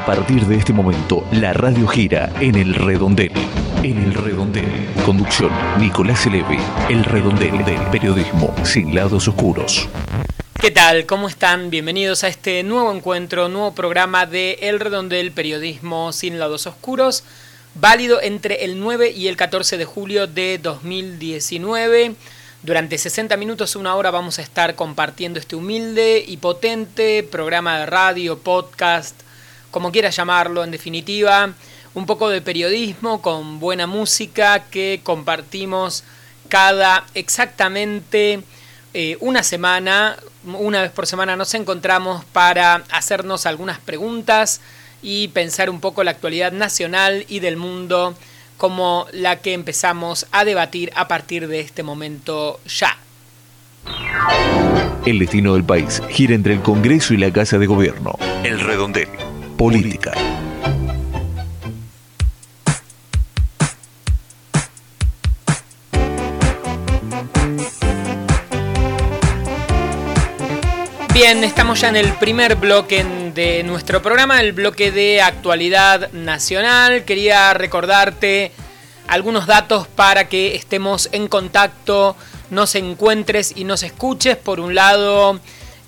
A partir de este momento, la radio gira en el redondel. En el redondel. Conducción, Nicolás Eleve. El redondel del periodismo sin lados oscuros. ¿Qué tal? ¿Cómo están? Bienvenidos a este nuevo encuentro, nuevo programa de El Redondel Periodismo sin lados oscuros, válido entre el 9 y el 14 de julio de 2019. Durante 60 minutos, una hora, vamos a estar compartiendo este humilde y potente programa de radio, podcast, como quieras llamarlo, en definitiva, un poco de periodismo con buena música que compartimos cada exactamente eh, una semana, una vez por semana nos encontramos para hacernos algunas preguntas y pensar un poco la actualidad nacional y del mundo como la que empezamos a debatir a partir de este momento ya. El destino del país gira entre el Congreso y la Casa de Gobierno. El redondel. Política. Bien, estamos ya en el primer bloque de nuestro programa, el bloque de actualidad nacional. Quería recordarte algunos datos para que estemos en contacto, nos encuentres y nos escuches. Por un lado,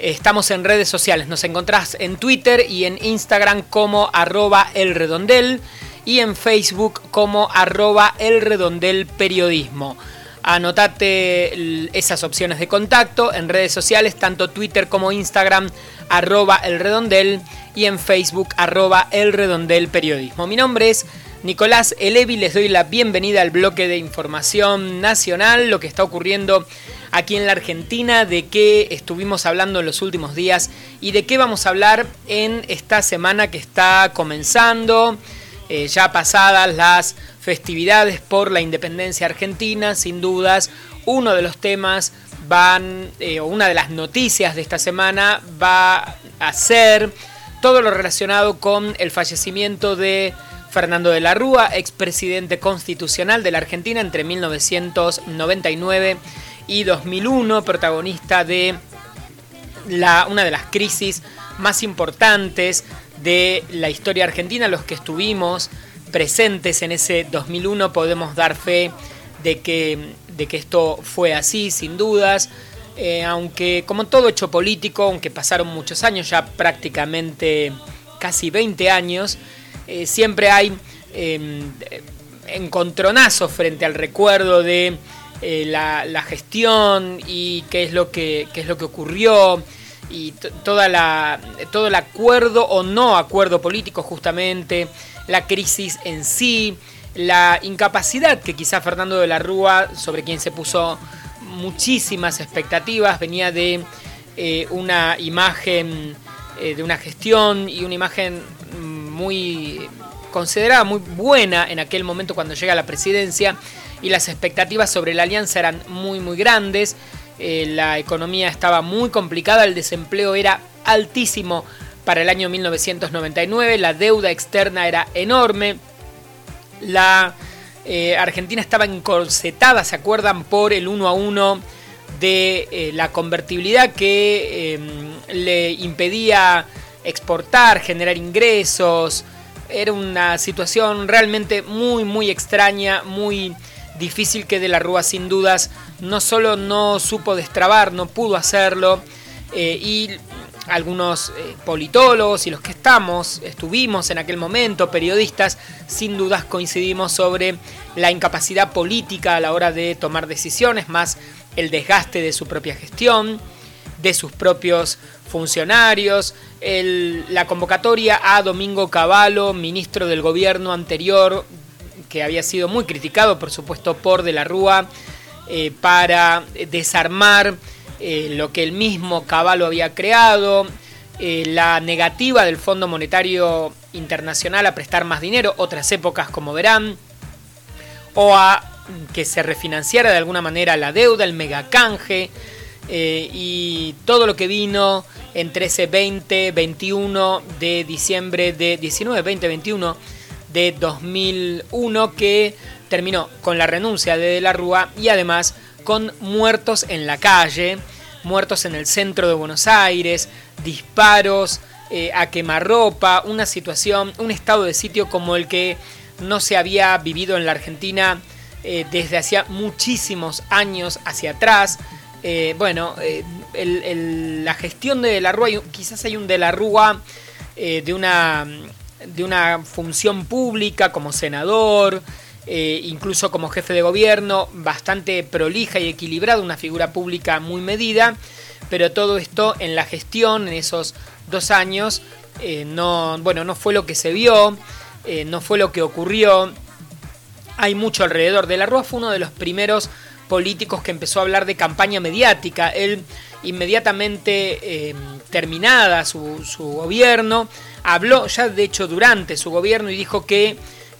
estamos en redes sociales, nos encontrás en Twitter y en Instagram como arroba elredondel y en Facebook como arroba elredondel periodismo. Anotate esas opciones de contacto en redes sociales, tanto Twitter como Instagram, arroba el redondel y en Facebook, arroba el redondel periodismo. Mi nombre es Nicolás Elevi, les doy la bienvenida al bloque de información nacional, lo que está ocurriendo aquí en la Argentina, de qué estuvimos hablando en los últimos días y de qué vamos a hablar en esta semana que está comenzando. Eh, ya pasadas las festividades por la independencia argentina, sin dudas, uno de los temas van, eh, o una de las noticias de esta semana va a ser todo lo relacionado con el fallecimiento de Fernando de la Rúa, expresidente constitucional de la Argentina entre 1999 y 2001, protagonista de la, una de las crisis más importantes de la historia argentina, los que estuvimos presentes en ese 2001 podemos dar fe de que, de que esto fue así, sin dudas. Eh, aunque como todo hecho político, aunque pasaron muchos años, ya prácticamente casi 20 años, eh, siempre hay eh, encontronazos frente al recuerdo de eh, la, gestión y qué es lo que, qué es lo que ocurrió y toda la, todo el acuerdo o no acuerdo político justamente, la crisis en sí, la incapacidad que quizá Fernando de la Rúa, sobre quien se puso muchísimas expectativas, venía de eh, una imagen, eh, de una gestión y una imagen muy considerada muy buena en aquel momento cuando llega a la presidencia y las expectativas sobre la alianza eran muy muy grandes eh, la economía estaba muy complicada, el desempleo era altísimo para el año 1999, la deuda externa era enorme, la eh, Argentina estaba encorsetada, ¿se acuerdan? Por el uno a uno de eh, la convertibilidad que em, le impedía exportar, generar ingresos. Era una situación realmente muy, muy extraña, muy difícil que de la Rúa sin dudas. No solo no supo destrabar, no pudo hacerlo, eh, y algunos eh, politólogos y los que estamos, estuvimos en aquel momento, periodistas, sin dudas coincidimos sobre la incapacidad política a la hora de tomar decisiones, más el desgaste de su propia gestión, de sus propios funcionarios, la convocatoria a Domingo Cavallo, ministro del gobierno anterior, que había sido muy criticado, por supuesto, por De la Rúa, eh, para desarmar eh, lo que el mismo Caballo había creado, eh, la negativa del Fondo Monetario Internacional a prestar más dinero, otras épocas como verán, o a que se refinanciara de alguna manera la deuda, el megacanje, y todo lo que vino entre ese 20, 21 de diciembre de 19, 20, 21 de 2001 que terminó con la renuncia de De la Rúa y además con muertos en la calle, muertos en el centro de Buenos Aires, disparos eh, a quemarropa, una situación, un estado de sitio como el que no se había vivido en la Argentina eh, desde hacía muchísimos años hacia atrás. Eh, bueno, la gestión de, la Rúa, quizás hay un de la Rúa de, una, de una función pública como senador, incluso como jefe de gobierno, bastante prolija y equilibrada, una figura pública muy medida, pero todo esto en la gestión, en esos dos años, eh, no, bueno, no fue lo que se vio, eh, no fue lo que ocurrió. Hay mucho alrededor. De la Rúa fue uno de los primeros políticos que empezó a hablar de campaña mediática. Él, inmediatamente eh, terminada su, gobierno, habló ya de hecho durante su gobierno y dijo que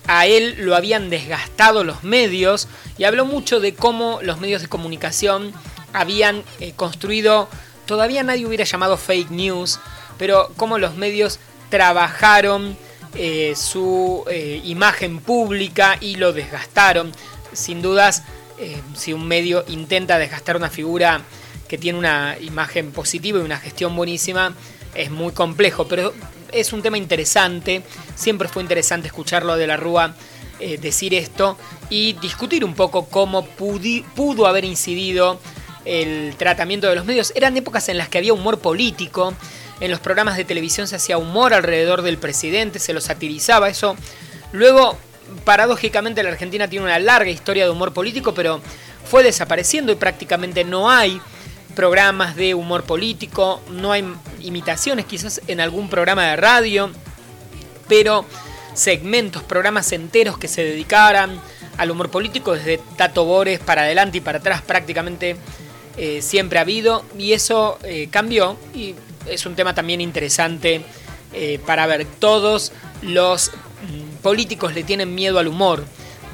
a él lo habían desgastado los medios y habló mucho de cómo los medios de comunicación habían construido, todavía nadie hubiera llamado fake news, pero cómo los medios trabajaron eh, su eh, imagen pública y lo desgastaron. Sin dudas, eh, si un medio intenta desgastar una figura que tiene una imagen positiva y una gestión buenísima, es muy complejo, pero es un tema interesante. Siempre fue interesante escucharlo de la Rúa decir esto y discutir un poco cómo pudo haber incidido el tratamiento de los medios. Eran épocas en las que había humor político, en los programas de televisión se hacía humor alrededor del presidente, se lo satirizaba, eso. Luego, paradójicamente, la Argentina tiene una larga historia de humor político, pero fue desapareciendo y prácticamente no hay programas de humor político, no hay imitaciones quizás en algún programa de radio, pero segmentos, programas enteros que se dedicaran al humor político desde Tato Bores para adelante y para atrás prácticamente eh, siempre ha habido y eso eh, cambió y es un tema también interesante eh, para ver. Todos los mm, políticos le tienen miedo al humor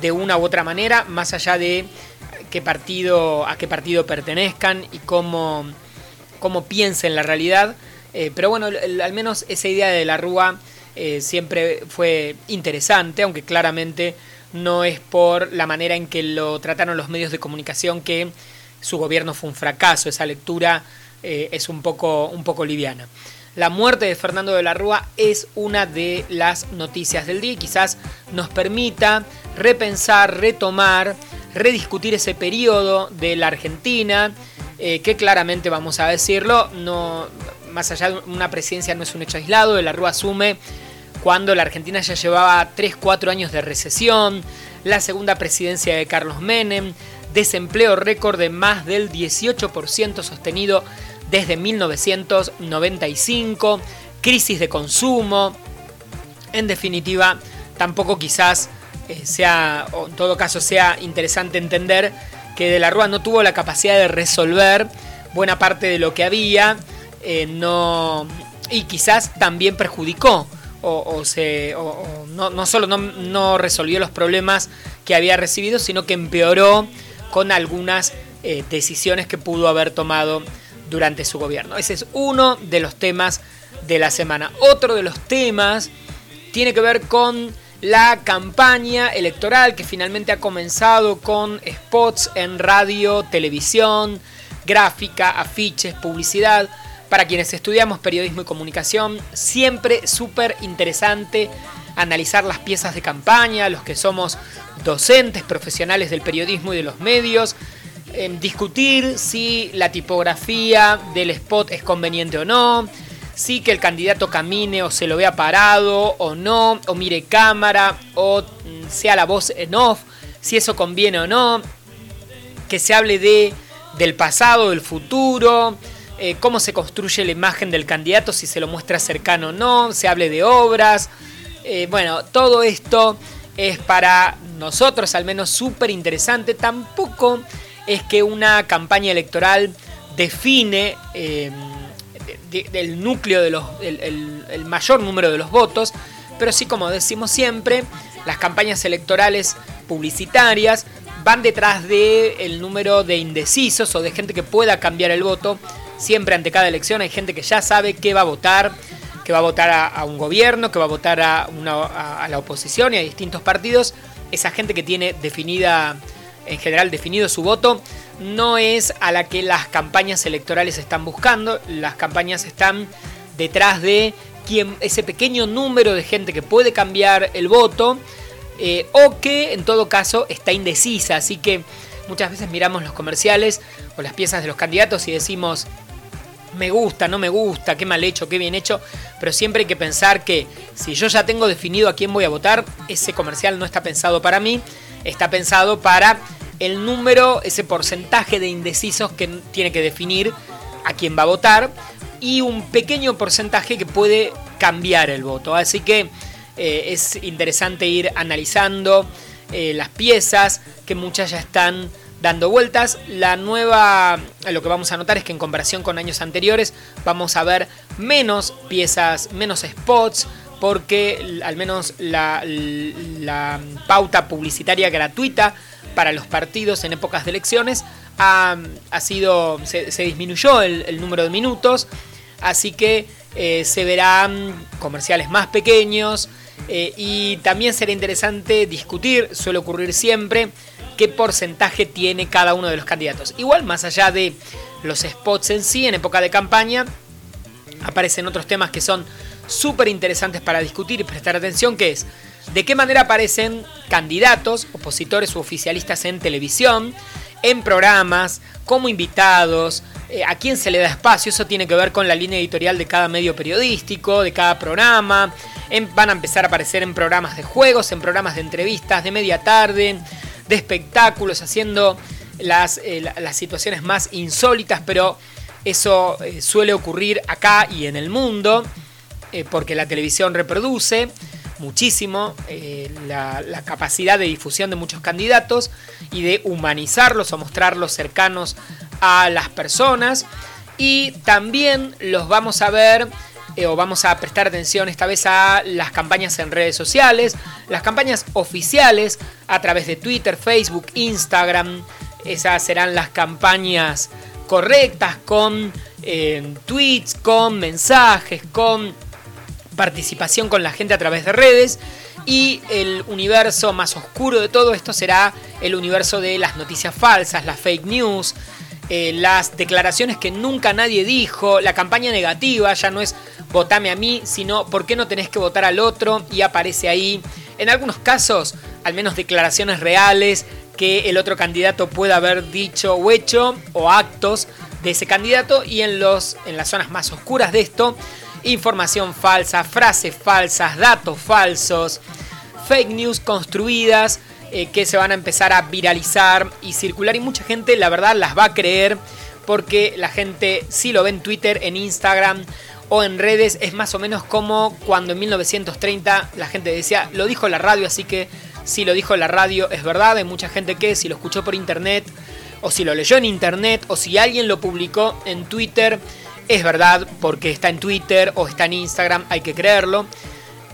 de una u otra manera, más allá de qué partido, a qué partido pertenezcan y cómo, cómo piensen la realidad. Eh, pero bueno, al menos esa idea de la Rúa eh, siempre fue interesante, aunque claramente no es por la manera en que lo trataron los medios de comunicación que su gobierno fue un fracaso. Esa lectura eh, es un poco, un poco liviana. La muerte de Fernando de la Rúa es una de las noticias del día y quizás nos permita repensar, retomar, rediscutir ese periodo de la Argentina, eh, que claramente vamos a decirlo, no, más allá de una presidencia no es un hecho aislado, de la Rúa asume cuando la Argentina ya llevaba 3-4 años de recesión, la segunda presidencia de Carlos Menem, desempleo récord de más del 18% sostenido desde 1995, crisis de consumo, en definitiva, tampoco quizás eh, sea, o en todo caso sea interesante entender que De la Rúa no tuvo la capacidad de resolver buena parte de lo que había, eh, no, y quizás también perjudicó, o, se, no, no, solo no, no, resolvió los problemas que había recibido, sino que empeoró con algunas eh, decisiones que pudo haber tomado durante su gobierno. Ese es uno de los temas de la semana. Otro de los temas tiene que ver con la campaña electoral que finalmente ha comenzado con spots en radio, televisión, gráfica, afiches, publicidad. Para quienes estudiamos periodismo y comunicación, siempre súper interesante analizar las piezas de campaña, los que somos docentes, profesionales del periodismo y de los medios, discutir si la tipografía del spot es conveniente o no, si que el candidato camine o se lo vea parado o no, o mire cámara o mm, sea la voz en off, si eso conviene o no, que se hable de del pasado, del futuro, eh, cómo se construye la imagen del candidato, si se lo muestra cercano o no, se hable de obras. Eh, bueno, todo esto es para nosotros al menos súper interesante. Tampoco es que una campaña electoral define eh, el núcleo de los, el, mayor número de los votos, pero sí como decimos siempre, las campañas electorales publicitarias van detrás del número de indecisos o de gente que pueda cambiar el voto. Siempre ante cada elección hay gente que ya sabe qué va a votar, que va a votar a, un gobierno, que va a votar a, a la oposición y a distintos partidos. Esa gente que tiene definida en general definido su voto, no es a la que las campañas electorales están buscando. Las campañas están detrás de quien, ese pequeño número de gente que puede cambiar el voto eh, o que en todo caso está indecisa. Así que muchas veces miramos los comerciales o las piezas de los candidatos y decimos, me gusta, no me gusta, qué mal hecho, qué bien hecho, pero siempre hay que pensar que si yo ya tengo definido a quién voy a votar, ese comercial no está pensado para mí, está pensado para el número, ese porcentaje de indecisos que tiene que definir a quién va a votar y un pequeño porcentaje que puede cambiar el voto. Así que eh, es interesante ir analizando eh, las piezas, que muchas ya están dando vueltas. La nueva, lo que vamos a notar es que en comparación con años anteriores vamos a ver menos piezas, menos spots, porque al menos la, pauta publicitaria gratuita para los partidos en épocas de elecciones ha, sido, se, disminuyó el, número de minutos, así que eh, se verán comerciales más pequeños eh, y también será interesante discutir, suele ocurrir siempre, qué porcentaje tiene cada uno de los candidatos. Igual, más allá de los spots en sí, en época de campaña, aparecen otros temas que son súper interesantes para discutir y prestar atención, que es de qué manera aparecen candidatos, opositores u oficialistas en televisión, en programas, como invitados, eh, a quién se le da espacio, eso tiene que ver con la línea editorial de cada medio periodístico, de cada programa, van a empezar a aparecer en programas de juegos, en programas de entrevistas, de media tarde, de espectáculos, haciendo las, eh, las situaciones más insólitas, pero eso eh, suele ocurrir acá y en el mundo, porque la televisión reproduce muchísimo la, la, capacidad de difusión de muchos candidatos y de humanizarlos o mostrarlos cercanos a las personas. Y también los vamos a ver eh, o vamos a prestar atención esta vez a las campañas en redes sociales, las campañas oficiales a través de Twitter, Facebook, Instagram. Esas serán las campañas correctas con eh, tweets, con mensajes, con participación con la gente a través de redes. Y el universo más oscuro de todo esto será el universo de las noticias falsas, las fake news, eh, las declaraciones que nunca nadie dijo, la campaña negativa, ya no es votame a mí, sino por qué no tenés que votar al otro y aparece ahí. En algunos casos, al menos declaraciones reales que el otro candidato pueda haber dicho o hecho o actos de ese candidato y en, los, en las zonas más oscuras de esto, información falsa, frases falsas, datos falsos, fake news construidas eh, que se van a empezar a viralizar y circular. Y mucha gente la verdad las va a creer porque la gente si lo ve en Twitter, en Instagram o en redes. Es más o menos como cuando en 1930 la gente decía lo dijo la radio así que si lo dijo la radio es verdad, hay mucha gente que si lo escuchó por internet o si lo leyó en internet o si alguien lo publicó en Twitter es verdad porque está en Twitter o está en Instagram, hay que creerlo.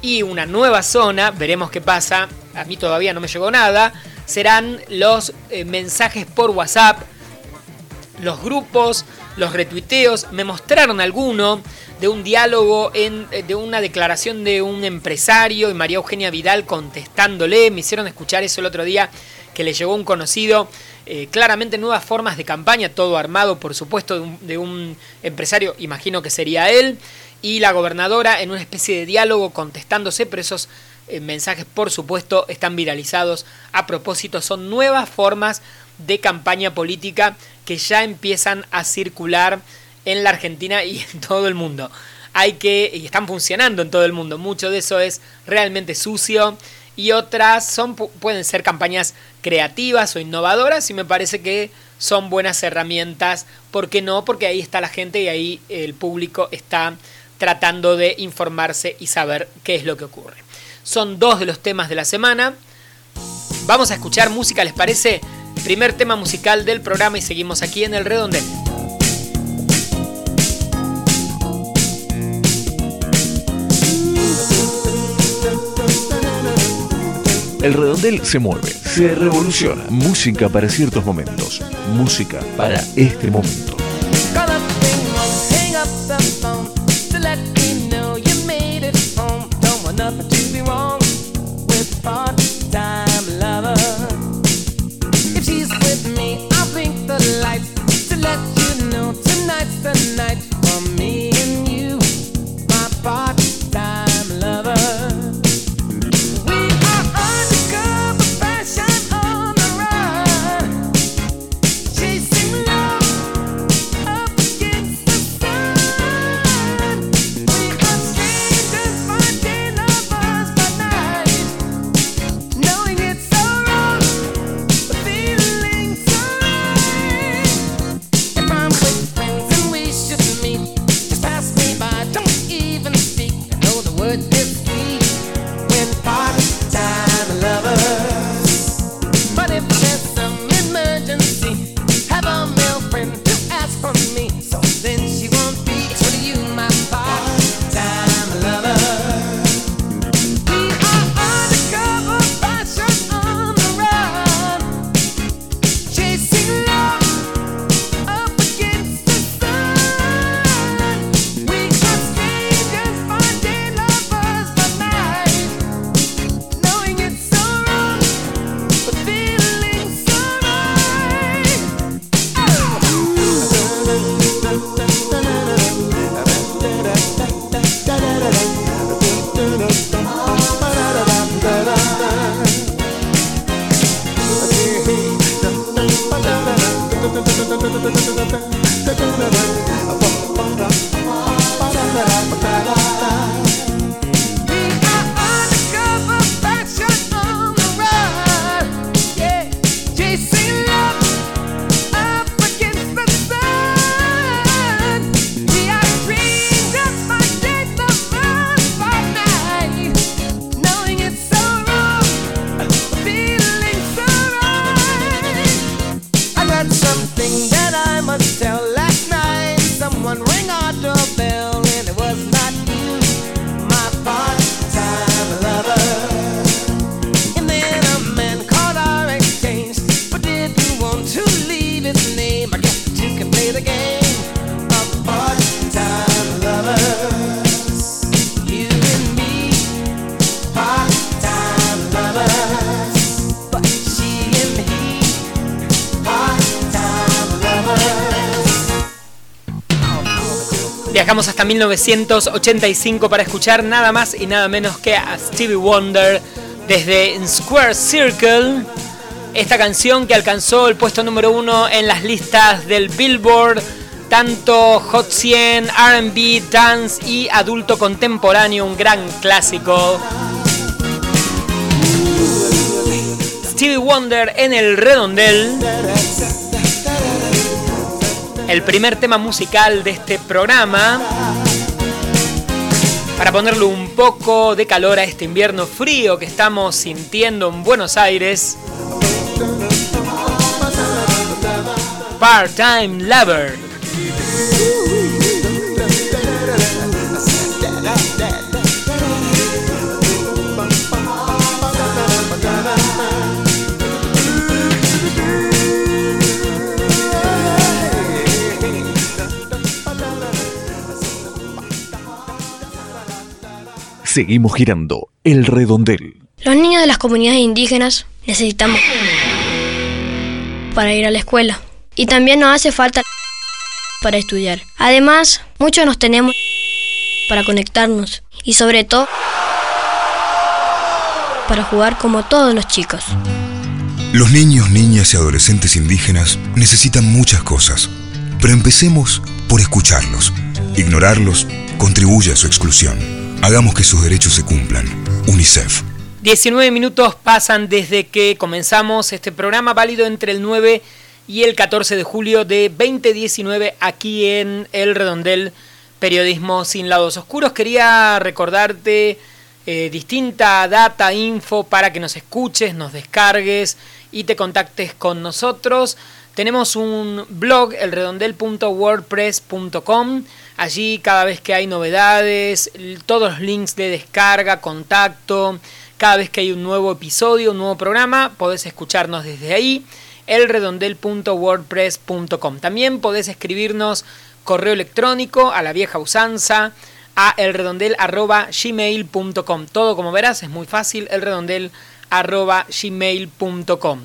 Y una nueva zona, veremos qué pasa, a mí todavía no me llegó nada, serán los eh, mensajes por WhatsApp, los grupos, los retuiteos, me mostraron alguno de un diálogo, en, eh, de una declaración de un empresario y María Eugenia Vidal contestándole, me hicieron escuchar eso el otro día que le llegó un conocido, eh, claramente nuevas formas de campaña, todo armado por supuesto de un empresario, imagino que sería él, y la gobernadora en una especie de diálogo contestándose, pero esos eh, mensajes por supuesto están viralizados a propósito, son nuevas formas de campaña política que ya empiezan a circular en la Argentina y en todo el mundo. Hay que, y están funcionando en todo el mundo, mucho de eso es realmente sucio y otras son, pueden ser campañas creativas o innovadoras y me parece que son buenas herramientas. ¿Por qué no? Porque ahí está la gente y ahí el público está tratando de informarse y saber qué es lo que ocurre. Son dos de los temas de la semana. Vamos a escuchar música, ¿les parece? Primer tema musical del programa y seguimos aquí en el redondel. El redondel se mueve, se revoluciona. Música para ciertos momentos. Música para este momento. one ring or two. Viajamos hasta 1985 para escuchar nada más y nada menos que a Stevie Wonder desde Square Circle. Esta canción que alcanzó el puesto número uno en las listas del Billboard, tanto Hot 100, RB, Dance y Adulto Contemporáneo, un gran clásico. Stevie Wonder en el redondel el primer tema musical de este programa. Para ponerle un poco de calor a este invierno frío que estamos sintiendo en Buenos Aires. Part-Time Lover. Seguimos girando el redondel. Los niños de las comunidades indígenas necesitamos para ir a la escuela. Y también nos hace falta para estudiar. Además, muchos nos tenemos para conectarnos y sobre todo para jugar como todos los chicos. Los niños, niñas y adolescentes indígenas necesitan muchas cosas, pero empecemos por escucharlos. Ignorarlos contribuye a su exclusión. Hagamos que sus derechos se cumplan. UNICEF. 19 minutos pasan desde que comenzamos este programa válido entre el 9 y el 14 de julio de 2019 aquí en El Redondel Periodismo sin lados oscuros. Quería recordarte eh, distinta data, info para que nos escuches, nos descargues y te contactes con nosotros. Tenemos un blog, elredondel.wordpress.com Allí cada vez que hay novedades, todos los links de descarga, contacto, cada vez que hay un nuevo episodio, un nuevo programa, podés escucharnos desde ahí, elredondel.wordpress.com. También podés escribirnos correo electrónico a la vieja usanza a elredondel.gmail.com. Todo como verás es muy fácil, elredondel.gmail.com.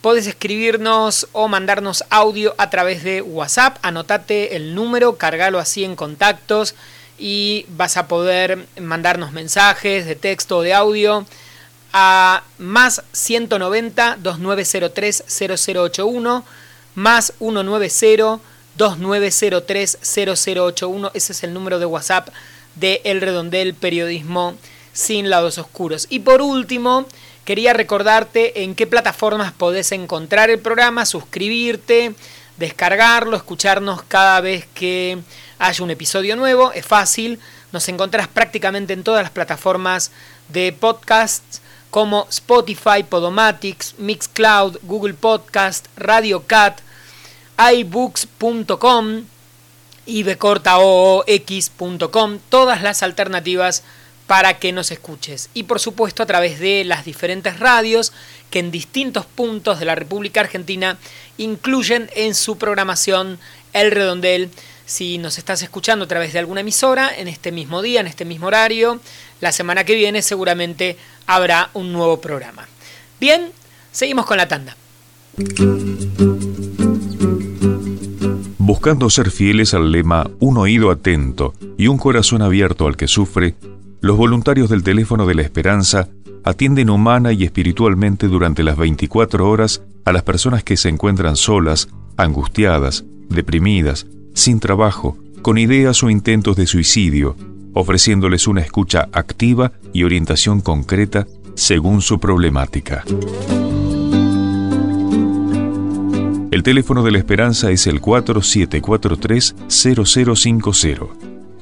Podés escribirnos o mandarnos audio a través de WhatsApp. Anotate el número, cargalo así en contactos y vas a poder mandarnos mensajes de texto o de audio a más 190 2903 0081 más 190 2903 0081. Ese es el número de WhatsApp de El Redondel Periodismo sin lados oscuros. Y por último, Quería recordarte en qué plataformas podés encontrar el programa, suscribirte, descargarlo, escucharnos cada vez que haya un episodio nuevo. Es fácil, nos encontrás prácticamente en todas las plataformas de podcasts como Spotify, Podomatics, Mixcloud, Google Podcast, Radio Cat, iBooks.com, ibcortaoox.com, todas las alternativas para que nos escuches. Y por supuesto a través de las diferentes radios que en distintos puntos de la República Argentina incluyen en su programación El Redondel. Si nos estás escuchando a través de alguna emisora, en este mismo día, en este mismo horario, la semana que viene seguramente habrá un nuevo programa. Bien, seguimos con la tanda. Buscando ser fieles al lema Un oído atento y un corazón abierto al que sufre, los voluntarios del teléfono de la esperanza atienden humana y espiritualmente durante las 24 horas a las personas que se encuentran solas, angustiadas, deprimidas, sin trabajo, con ideas o intentos de suicidio, ofreciéndoles una escucha activa y orientación concreta según su problemática. El teléfono de la esperanza es el 4743-0050.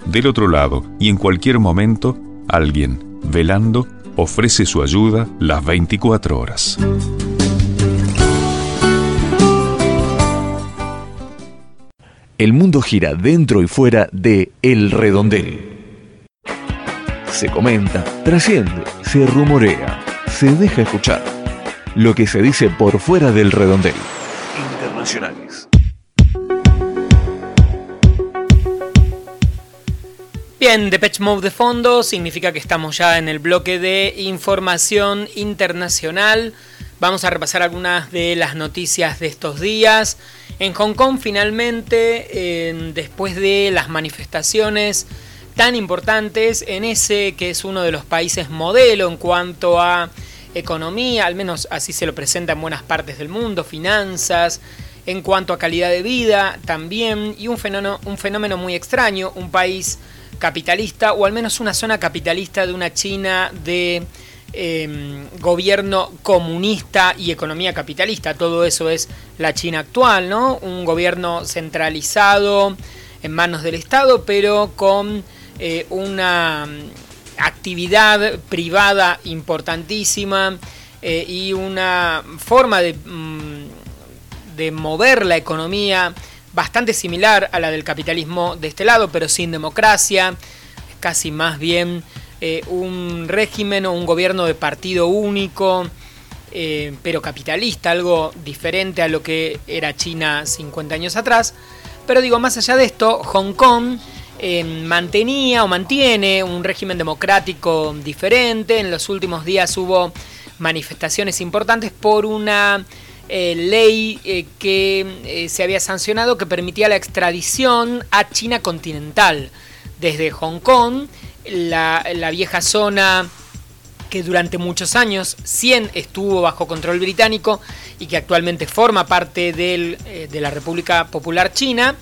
Del otro lado, y en cualquier momento, alguien, velando, ofrece su ayuda las 24 horas. El mundo gira dentro y fuera de El Redondel. Se comenta, trasciende, se rumorea, se deja escuchar. Lo que se dice por fuera del redondel. Internacionales. Bien, Depeche Mode de fondo significa que estamos ya en el bloque de información internacional. Vamos a repasar algunas de las noticias de estos días. En Hong Kong finalmente, después de las manifestaciones tan importantes en ese que es uno de los países modelo en cuanto a economía, al menos así se lo presenta en buenas partes del mundo, finanzas, en cuanto a calidad de vida también, y un fenómeno, un fenómeno muy extraño, un país capitalista, o al menos una zona capitalista de una China de em, gobierno comunista y economía capitalista. Todo eso es la China actual, ¿no? Un gobierno centralizado en manos del Estado, pero con eh, una mm, actividad privada importantísima eh, y una forma de, mm, de mover la economía bastante similar a la del capitalismo de este lado, pero sin democracia, casi más bien eh, un régimen o un gobierno de partido único, pero capitalista, algo diferente a lo que era China 50 años atrás. Pero digo, más allá de esto, Hong Kong eh, mantenía o mantiene un régimen democrático diferente. En los últimos días hubo manifestaciones importantes por una eh, ley eh, que se había sancionado que permitía la extradición a China continental desde Hong Kong, la, vieja zona que durante muchos años 100 estuvo bajo control británico y que actualmente forma parte de la República Popular China.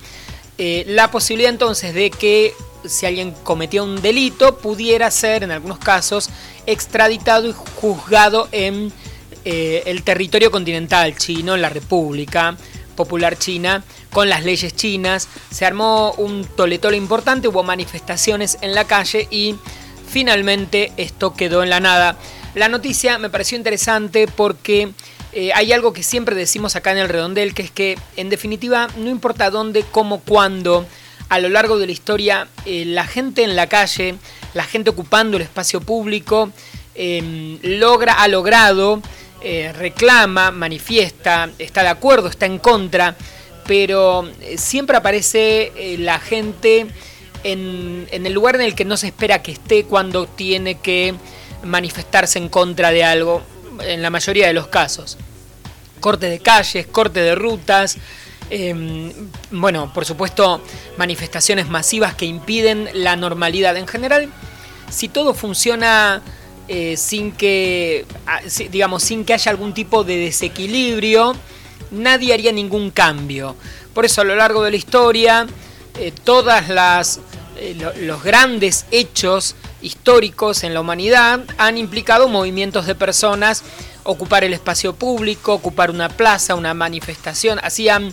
Eh, la posibilidad entonces de que si alguien cometió un delito pudiera ser en algunos casos extraditado y juzgado en eh, el territorio continental chino, la República Popular China, con las leyes chinas. Se armó un toletole importante, hubo manifestaciones en la calle y finalmente esto quedó en la nada. La noticia me pareció interesante porque eh, hay algo que siempre decimos acá en el redondel, que es que en definitiva no importa dónde, cómo, cuándo, a lo largo de la historia, eh, la gente en la calle, la gente ocupando el espacio público, em, logra, ha logrado, eh, reclama, manifiesta, está de acuerdo, está en contra, pero siempre aparece la gente en el lugar en el que no se espera que esté cuando tiene que manifestarse en contra de algo en la mayoría de los casos. Corte de calles, corte de rutas, em, bueno, por supuesto, manifestaciones masivas que impiden la normalidad. En general, si todo funciona eh, sin que, digamos, sin que haya algún tipo de desequilibrio, nadie haría ningún cambio. Por eso a lo largo de la historia, eh, todas las eh, los grandes hechos históricos en la humanidad han implicado movimientos de personas ocupar el espacio público, ocupar una plaza, una manifestación. Así han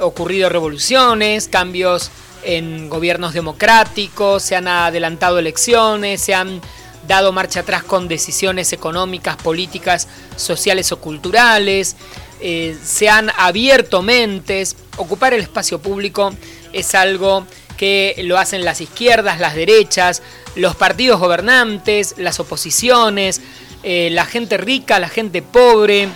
ocurrido revoluciones, cambios en gobiernos democráticos, se han adelantado elecciones, se han dado marcha atrás con decisiones económicas, políticas, sociales o culturales, eh, se han abierto mentes. Ocupar el espacio público es algo que lo hacen las izquierdas, las derechas, los partidos gobernantes, las oposiciones, eh, la gente rica, la gente pobre,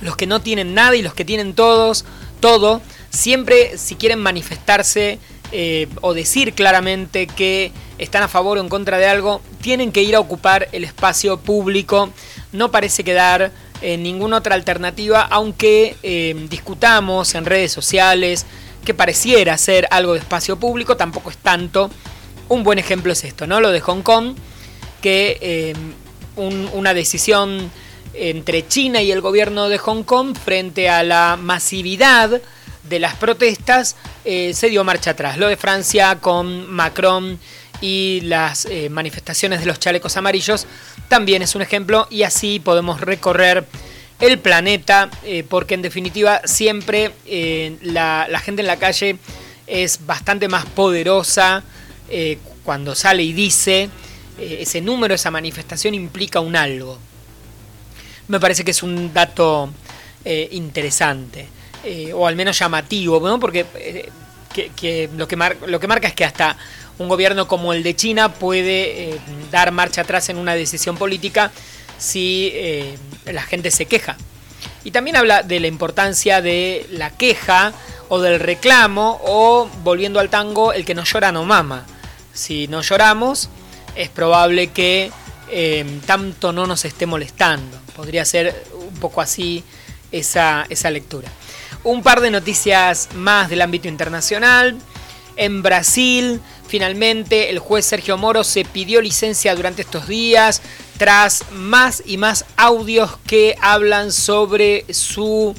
los que no tienen nada y los que tienen todos, todo, siempre si quieren manifestarse eh, o decir claramente que están a favor o en contra de algo, tienen que ir a ocupar el espacio público. No parece quedar eh, ninguna otra alternativa, aunque discutamos en redes sociales, que pareciera ser algo de espacio público, tampoco es tanto. Un buen ejemplo es esto, ¿no? Lo de Hong Kong, que eh, una decisión entre China y el gobierno de Hong Kong frente a la masividad de las protestas eh, se dio marcha atrás. Lo de Francia con Macron y las eh, manifestaciones de los chalecos amarillos también es un ejemplo y así podemos recorrer el planeta eh, porque en definitiva siempre la, la, gente en la calle es bastante más poderosa cuando sale y dice ese número, esa manifestación implica un algo. Me parece que es un dato interesante. Eh, o al menos llamativo, ¿no? porque eh, que, lo, que lo que marca es que hasta un gobierno como el de China puede eh, dar marcha atrás en una decisión política si la gente se queja. Y también habla de la importancia de la queja o del reclamo o, volviendo al tango, el que no llora no mama. Si no lloramos, es probable que tanto no nos esté molestando. Podría ser un poco así esa, esa lectura. Un par de noticias más del ámbito internacional. En Brasil, finalmente, el juez Sergio Moro se pidió licencia durante estos días tras más y más audios que hablan sobre su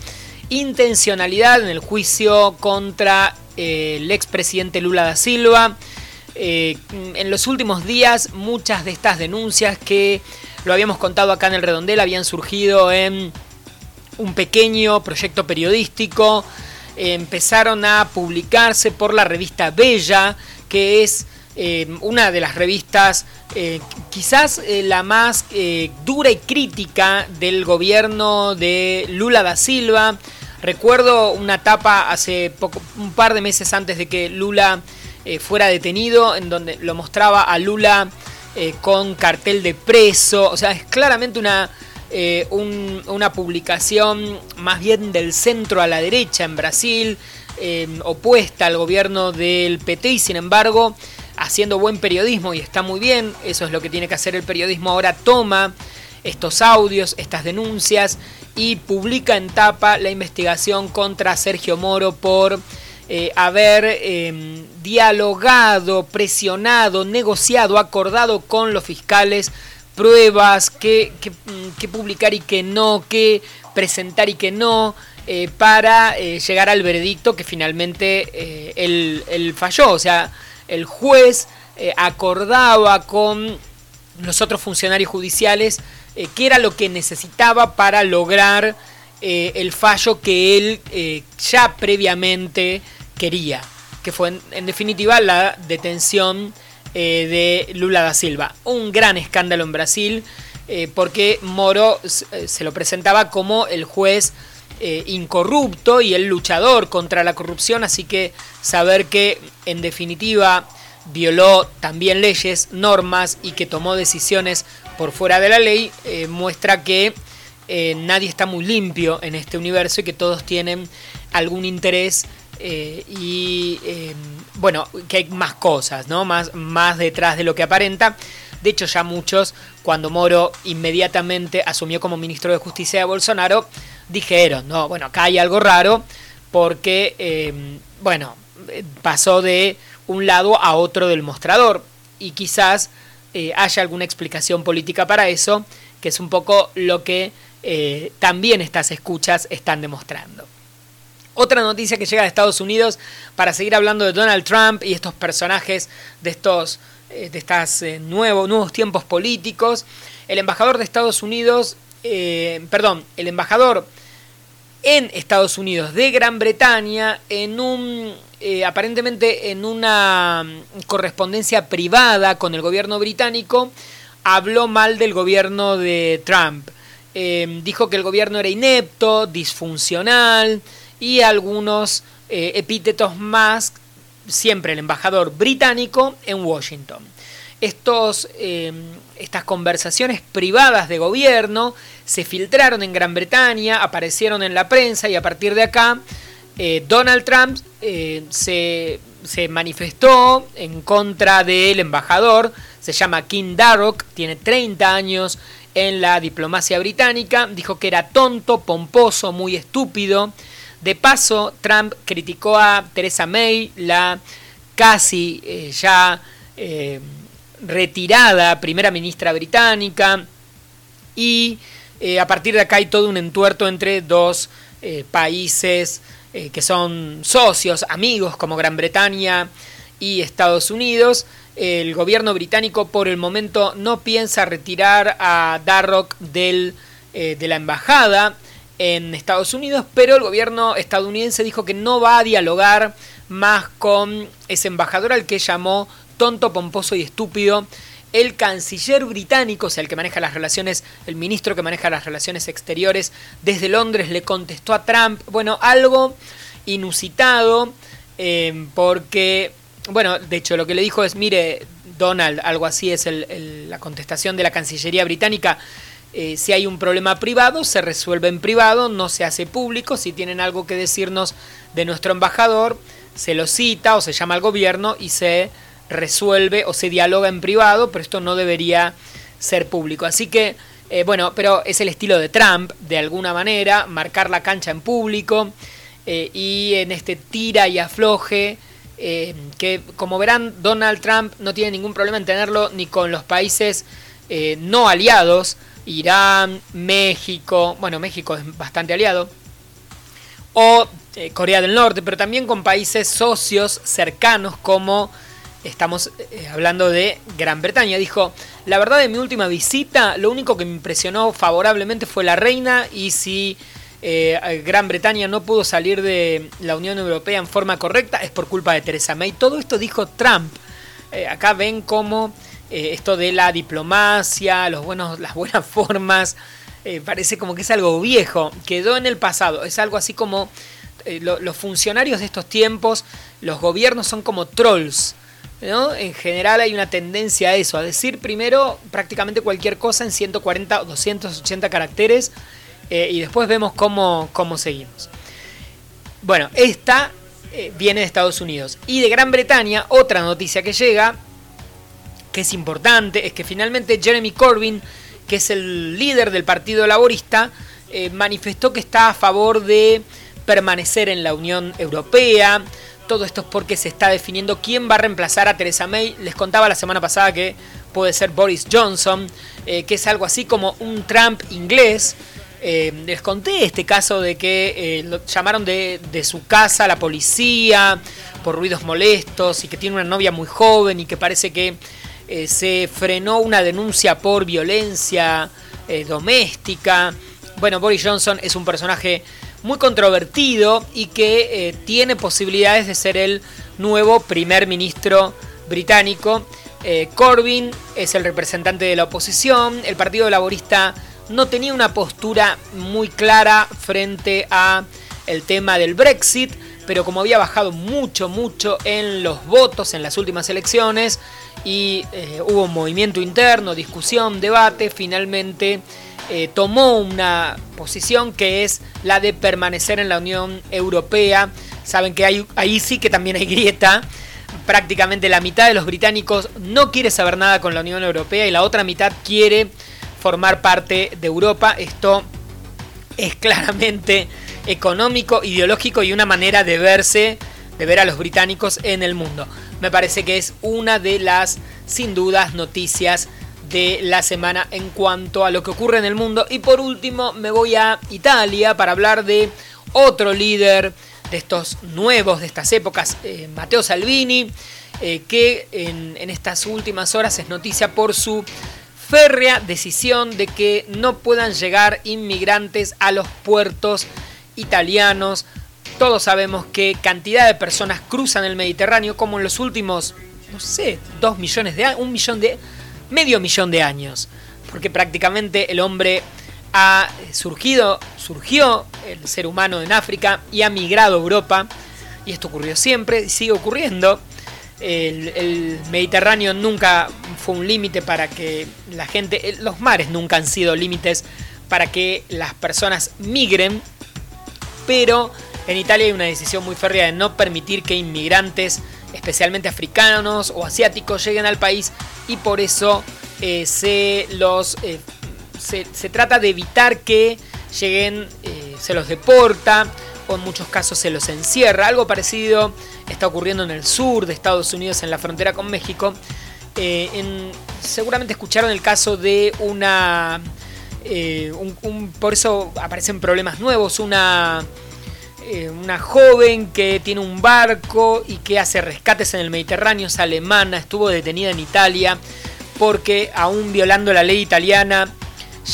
intencionalidad en el juicio contra eh, el expresidente Lula da Silva. Eh, en los últimos días muchas de estas denuncias que lo habíamos contado acá en el Redondel habían surgido en un pequeño proyecto periodístico. Empezaron a publicarse por la revista Bella, que es eh, una de las revistas eh, quizás eh, la más dura y crítica del gobierno de Lula da Silva. Recuerdo una etapa hace poco, un par de meses antes de que Lula fuera detenido, en donde lo mostraba a Lula con cartel de preso. O sea, es claramente una eh, una publicación más bien del centro a la derecha en Brasil, eh, opuesta al gobierno del PT y sin embargo haciendo buen periodismo y está muy bien, eso es lo que tiene que hacer el periodismo ahora, toma estos audios, estas denuncias y publica en tapa la investigación contra Sergio Moro por eh, haber em, dialogado, presionado, negociado, acordado con los fiscales pruebas, qué, mm, publicar y qué no, qué presentar y qué no, eh, para eh, llegar al veredicto que finalmente eh, él, falló. O sea, el juez acordaba con los otros funcionarios judiciales qué era lo que necesitaba para lograr el fallo que él ya previamente quería, que fue en definitiva la detención eh, de Lula da Silva. Un gran escándalo en Brasil eh, porque Moro eh, se lo presentaba como el juez incorrupto y el luchador contra la corrupción, así que saber que en definitiva violó también leyes, normas y que tomó decisiones por fuera de la ley, muestra que nadie está muy limpio en este universo y que todos tienen algún interés y bueno, que hay más cosas, ¿no? Más, más detrás de lo que aparenta. De hecho, ya muchos, cuando Moro inmediatamente asumió como ministro de Justicia de Bolsonaro, dijeron, no, bueno, acá hay algo raro, porque, em, bueno, pasó de un lado a otro del mostrador. Y quizás eh, haya alguna explicación política para eso, que es un poco lo que eh, también estas escuchas están demostrando. Otra noticia que llega de Estados Unidos para seguir hablando de Donald Trump y estos personajes de estos eh, de estas, eh, nuevos tiempos políticos. El embajador de Estados Unidos, eh, perdón, el embajador en Estados Unidos de Gran Bretaña, en un aparentemente en una correspondencia privada con el gobierno británico, habló mal del gobierno de Trump. dijo que el gobierno era inepto, disfuncional, y algunos eh, epítetos más, siempre el embajador británico en Washington. Estos, eh, estas conversaciones privadas de gobierno se filtraron en Gran Bretaña, aparecieron en la prensa y a partir de acá eh, Donald Trump se, se, manifestó en contra del embajador, se llama Kim Darroch, tiene 30 años en la diplomacia británica, dijo que era tonto, pomposo, muy estúpido, De paso, Trump criticó a Theresa May, la casi eh, ya eh, retirada primera ministra británica, y eh, a partir de acá hay todo un entuerto entre dos países que son socios, amigos como Gran Bretaña y Estados Unidos. El gobierno británico por el momento no piensa retirar a Darrock del, de la embajada en Estados Unidos, pero el gobierno estadounidense dijo que no va a dialogar más con ese embajador al que llamó tonto, pomposo y estúpido. El canciller británico, o sea, el que maneja las relaciones, el ministro que maneja las relaciones exteriores desde Londres le contestó a Trump, bueno, algo inusitado, eh, porque, bueno, de hecho lo que le dijo es, mire, Donald, algo así es la contestación de la Cancillería británica, eh, si hay un problema privado, se resuelve en privado, no se hace público. Si tienen algo que decirnos de nuestro embajador, se lo cita o se llama al gobierno y se resuelve o se dialoga en privado, pero esto no debería ser público. Así que, eh, bueno, pero es el estilo de Trump, de alguna manera, marcar la cancha en público eh, y en este tira y afloje. que como verán Donald Trump no tiene ningún problema en tenerlo ni con los países no aliados, Irán, México, bueno, México es bastante aliado, o eh, Corea del Norte, pero también con países socios cercanos como estamos eh, hablando de Gran Bretaña. Dijo, la verdad de mi última visita, lo único que me impresionó favorablemente fue la reina y si eh, Gran Bretaña no pudo salir de la Unión Europea en forma correcta es por culpa de Theresa May. Todo esto dijo Trump. acá ven cómo eh, esto de la diplomacia, los buenos, las buenas formas, eh, parece como que es algo viejo, quedó en el pasado, es algo así como eh, los funcionarios de estos tiempos, los gobiernos son como trolls. ¿no? En general hay una tendencia a eso, a decir primero prácticamente cualquier cosa en 140 o 280 caracteres y después vemos cómo, cómo seguimos. Bueno, esta viene de Estados Unidos. Y de Gran Bretaña, otra noticia que llega que es importante es que finalmente Jeremy Corbyn, que es el líder del Partido Laborista, eh, manifestó que está a favor de permanecer en la Unión Europea. Todo esto es porque se está definiendo quién va a reemplazar a Theresa May. Les contaba la semana pasada que puede ser Boris Johnson, eh, que es algo así como un Trump inglés. Eh, les conté este caso de que lo llamaron de, de, su casa a la policía por ruidos molestos y que tiene una novia muy joven y que parece que eh, se frenó una denuncia por violencia eh, doméstica. Bueno, Boris Johnson es un personaje muy controvertido y que eh, tiene posibilidades de ser el nuevo primer ministro británico. Corbyn es el representante de la oposición. El Partido Laborista no tenía una postura muy clara frente a el tema del Brexit, pero como había bajado mucho, mucho en los votos en las últimas elecciones, y eh, hubo un movimiento interno, discusión, debate, finalmente eh, tomó una posición que es la de permanecer en la Unión Europea. Saben que hay, ahí sí que también hay grieta. Prácticamente la mitad de los británicos no quiere saber nada con la Unión Europea y la otra mitad quiere formar parte de Europa. Esto es claramente económico, ideológico y una manera de verse, de ver a los británicos en el mundo me parece que es una de las, sin dudas, noticias de la semana en cuanto a lo que ocurre en el mundo. Y por último me voy a Italia para hablar de otro líder de estos nuevos, de estas épocas, eh, Matteo Salvini, eh, que en, en estas últimas horas es noticia por su férrea decisión de que no puedan llegar inmigrantes a los puertos italianos todos sabemos que cantidad de personas cruzan el Mediterráneo como en los últimos, no sé, dos millones de años, un millón de, medio millón de años. Porque prácticamente el hombre ha surgido, surgió el ser humano en África y ha migrado a Europa. Y esto ocurrió siempre y sigue ocurriendo. El, el Mediterráneo nunca fue un límite para que la gente, los mares nunca han sido límites para que las personas migren, pero en Italia hay una decisión muy férrea de no permitir que inmigrantes, especialmente africanos o asiáticos, lleguen al país y por eso eh, se los eh, se, trata de evitar que lleguen, eh, se los deporta o en muchos casos se los encierra. Algo parecido está ocurriendo en el sur de Estados Unidos, en la frontera con México. Seguramente escucharon el caso de una... Eh, por eso aparecen problemas nuevos, una eh, una joven que tiene un barco y que hace rescates en el Mediterráneo, es alemana, estuvo detenida en Italia porque aún violando la ley italiana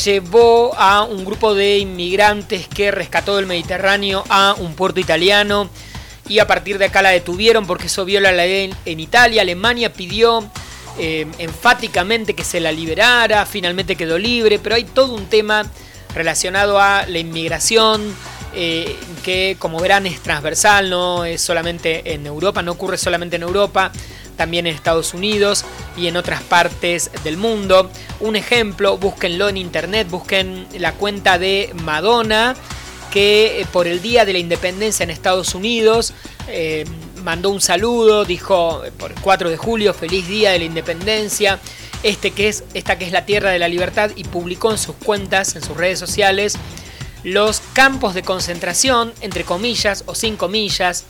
llevó a un grupo de inmigrantes que rescató del Mediterráneo a un puerto italiano y a partir de acá la detuvieron porque eso viola la ley en Italia. Alemania pidió eh, enfáticamente que se la liberara, finalmente quedó libre, pero hay todo un tema relacionado a la inmigración, eh, que como verán es transversal, no es solamente en Europa, no ocurre solamente en Europa, también en Estados Unidos y en otras partes del mundo. Un ejemplo, búsquenlo en internet, busquen la cuenta de Madonna, que eh, por el Día de la Independencia en Estados Unidos eh, mandó un saludo, dijo por el 4 de julio, feliz Día de la Independencia. Este que es, esta que es la tierra de la libertad y publicó en sus cuentas, en sus redes sociales, los campos de concentración, entre comillas o sin comillas,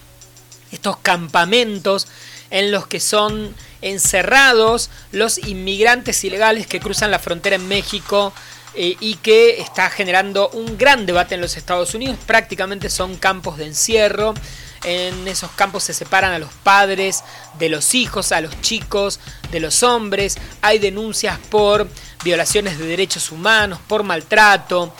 estos campamentos en los que son encerrados los inmigrantes ilegales que cruzan la frontera en México eh, y que está generando un gran debate en los Estados Unidos. Prácticamente son campos de encierro. En esos campos se separan a los padres de los hijos, a los chicos, de los hombres. Hay denuncias por violaciones de derechos humanos, por maltrato,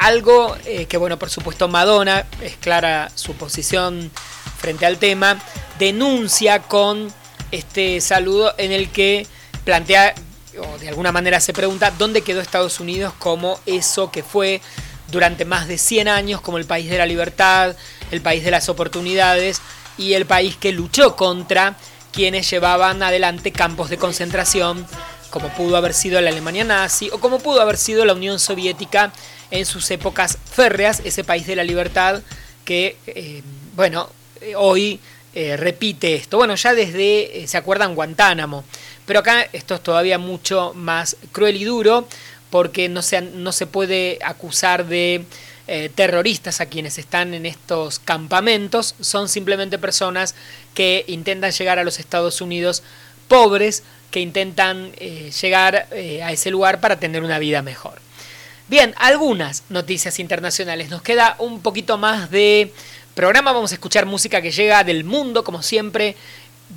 algo eh, que, bueno, por supuesto Madonna, es clara su posición frente al tema, denuncia con este saludo en el que plantea, o de alguna manera se pregunta, ¿dónde quedó Estados Unidos como eso que fue durante más de 100 años como el país de la libertad, el país de las oportunidades y el país que luchó contra quienes llevaban adelante campos de concentración, como pudo haber sido la Alemania nazi o como pudo haber sido la Unión Soviética en sus épocas férreas, ese país de la libertad que, eh, bueno, eh, hoy eh, repite esto. Bueno, ya desde, se acuerdan, Guantánamo, pero acá esto es todavía mucho más cruel y duro porque no se, no se puede acusar de terroristas a quienes están en estos campamentos, son simplemente personas que intentan llegar a los Estados Unidos pobres, que intentan llegar a ese lugar para tener una vida mejor. Bien, algunas noticias internacionales. Nos queda un poquito más de programa. Vamos a escuchar música que llega del mundo, como siempre,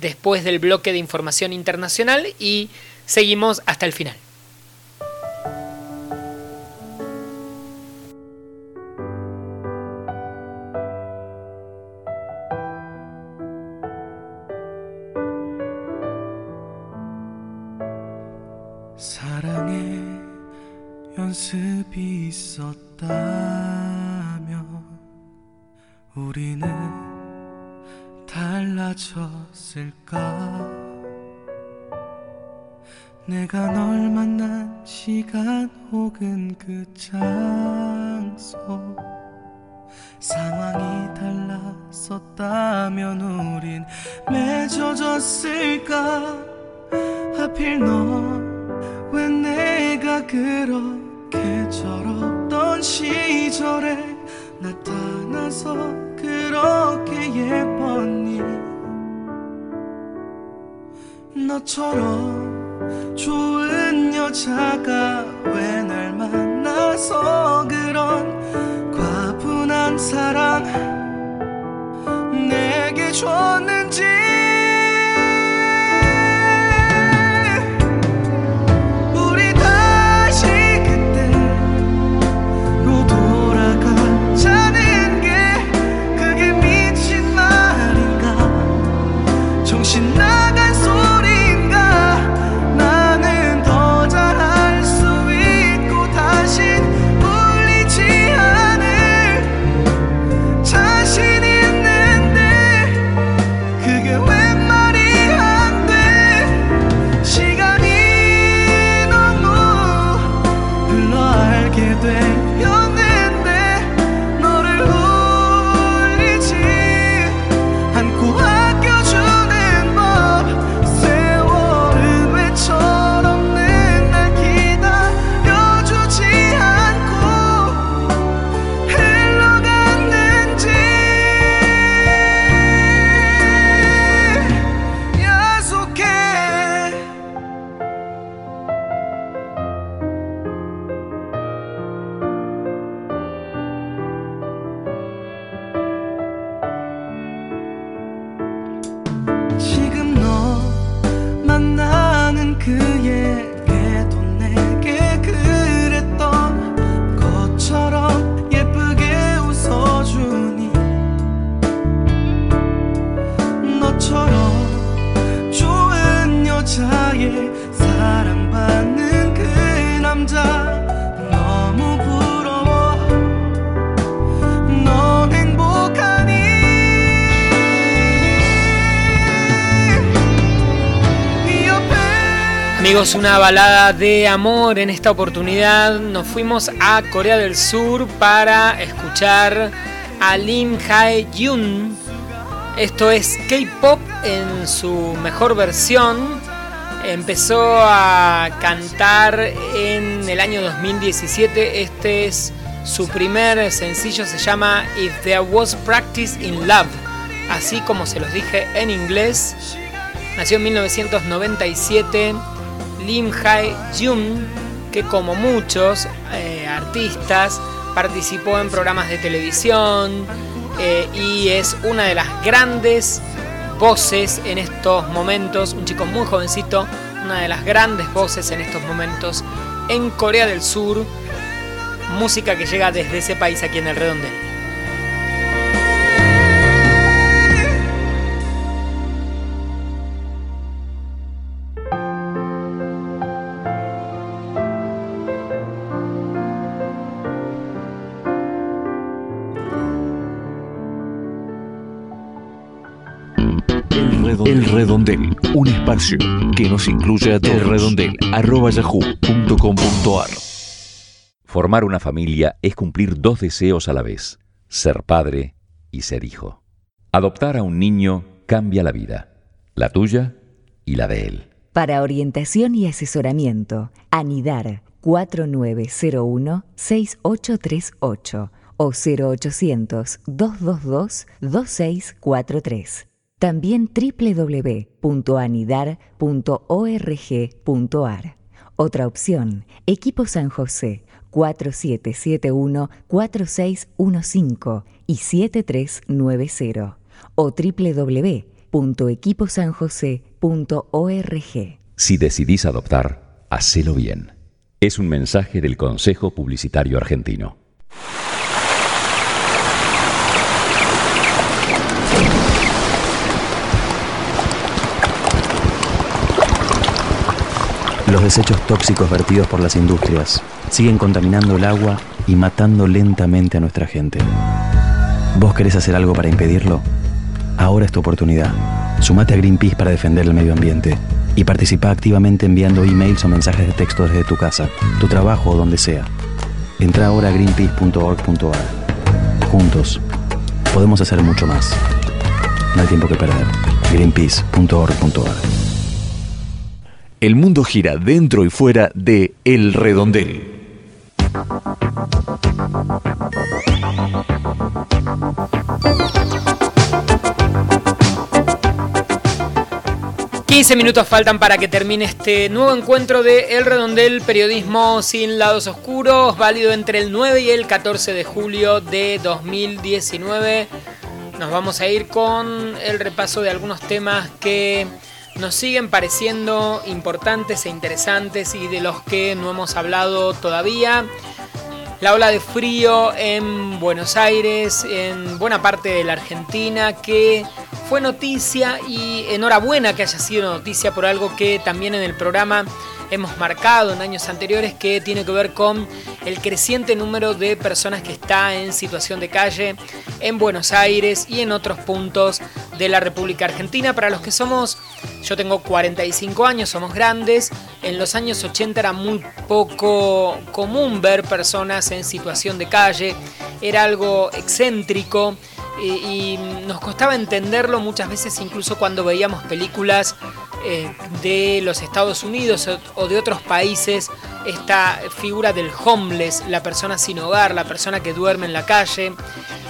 después del bloque de información internacional y seguimos hasta el final. 연습이 있었다면 우리는 달라졌을까? 내가 널 만난 시간 혹은 그 장소? 상황이 달랐었다면 우린 맺어졌을까? 하필 너 왜 내가 그렇게 철없던 시절에 나타나서 그렇게 예뻤니? 너처럼 좋은 여자가 왜 날 만나서 그런 과분한 사랑 내게 줬는지 Una balada de amor en esta oportunidad. Nos fuimos a Corea del Sur para escuchar a Lim Hae Jun. Esto es K-pop en su mejor versión. Empezó a cantar en el año 2017. Este es su primer sencillo, se llama If There Was Practice in Love. Así como se los dije en inglés. Nació en 1997 Lim Hae-jun, que como muchos eh, artistas participó en programas de televisión eh, y es una de las grandes voces en estos momentos, un chico muy jovencito, una de las grandes voces en estos momentos en Corea del Sur, música que llega desde ese país aquí en el redondel. Redondel, un espacio que nos incluye a todos. Elredondel.yahoo.com.ar Formar una familia es cumplir dos deseos a la vez, ser padre y ser hijo. Adoptar a un niño cambia la vida, la tuya y la de él. Para orientación y asesoramiento, anidar 4901-6838 o 0800 222 2643. También www.anidar.org.ar. Otra opción, Equipo San José 4771-4615 y 7390 o www.equiposanjose.org. Si decidís adoptar, hacelo bien. Es un mensaje del Consejo Publicitario Argentino. Los desechos tóxicos vertidos por las industrias siguen contaminando el agua y matando lentamente a nuestra gente. ¿Vos querés hacer algo para impedirlo? Ahora es tu oportunidad. Sumate a Greenpeace para defender el medio ambiente y participa activamente enviando emails o mensajes de texto desde tu casa, tu trabajo o donde sea. Entra ahora a greenpeace.org.ar. Juntos podemos hacer mucho más. No hay tiempo que perder. greenpeace.org.ar el mundo gira dentro y fuera de El Redondel. ...15 minutos faltan para que termine este nuevo encuentro de El Redondel, periodismo sin lados oscuros, válido entre el 9 y el 14 de julio de 2019. Nos vamos a ir con el repaso de algunos temas que nos siguen pareciendo importantes e interesantes y de los que no hemos hablado todavía. La ola de frío en Buenos Aires, en buena parte de la Argentina, que fue noticia y enhorabuena que haya sido noticia por algo que también en el programa hemos marcado en años anteriores que tiene que ver con el creciente número de personas que está en situación de calle en Buenos Aires y en otros puntos de la República Argentina. Para los que somos, yo tengo 45 años, somos grandes, en los años 80 era muy poco común ver personas en situación de calle, era algo excéntrico y, nos costaba entenderlo muchas veces incluso cuando veíamos películas eh, de los Estados Unidos o de otros países, esta figura del homeless, la persona sin hogar, la persona que duerme en la calle.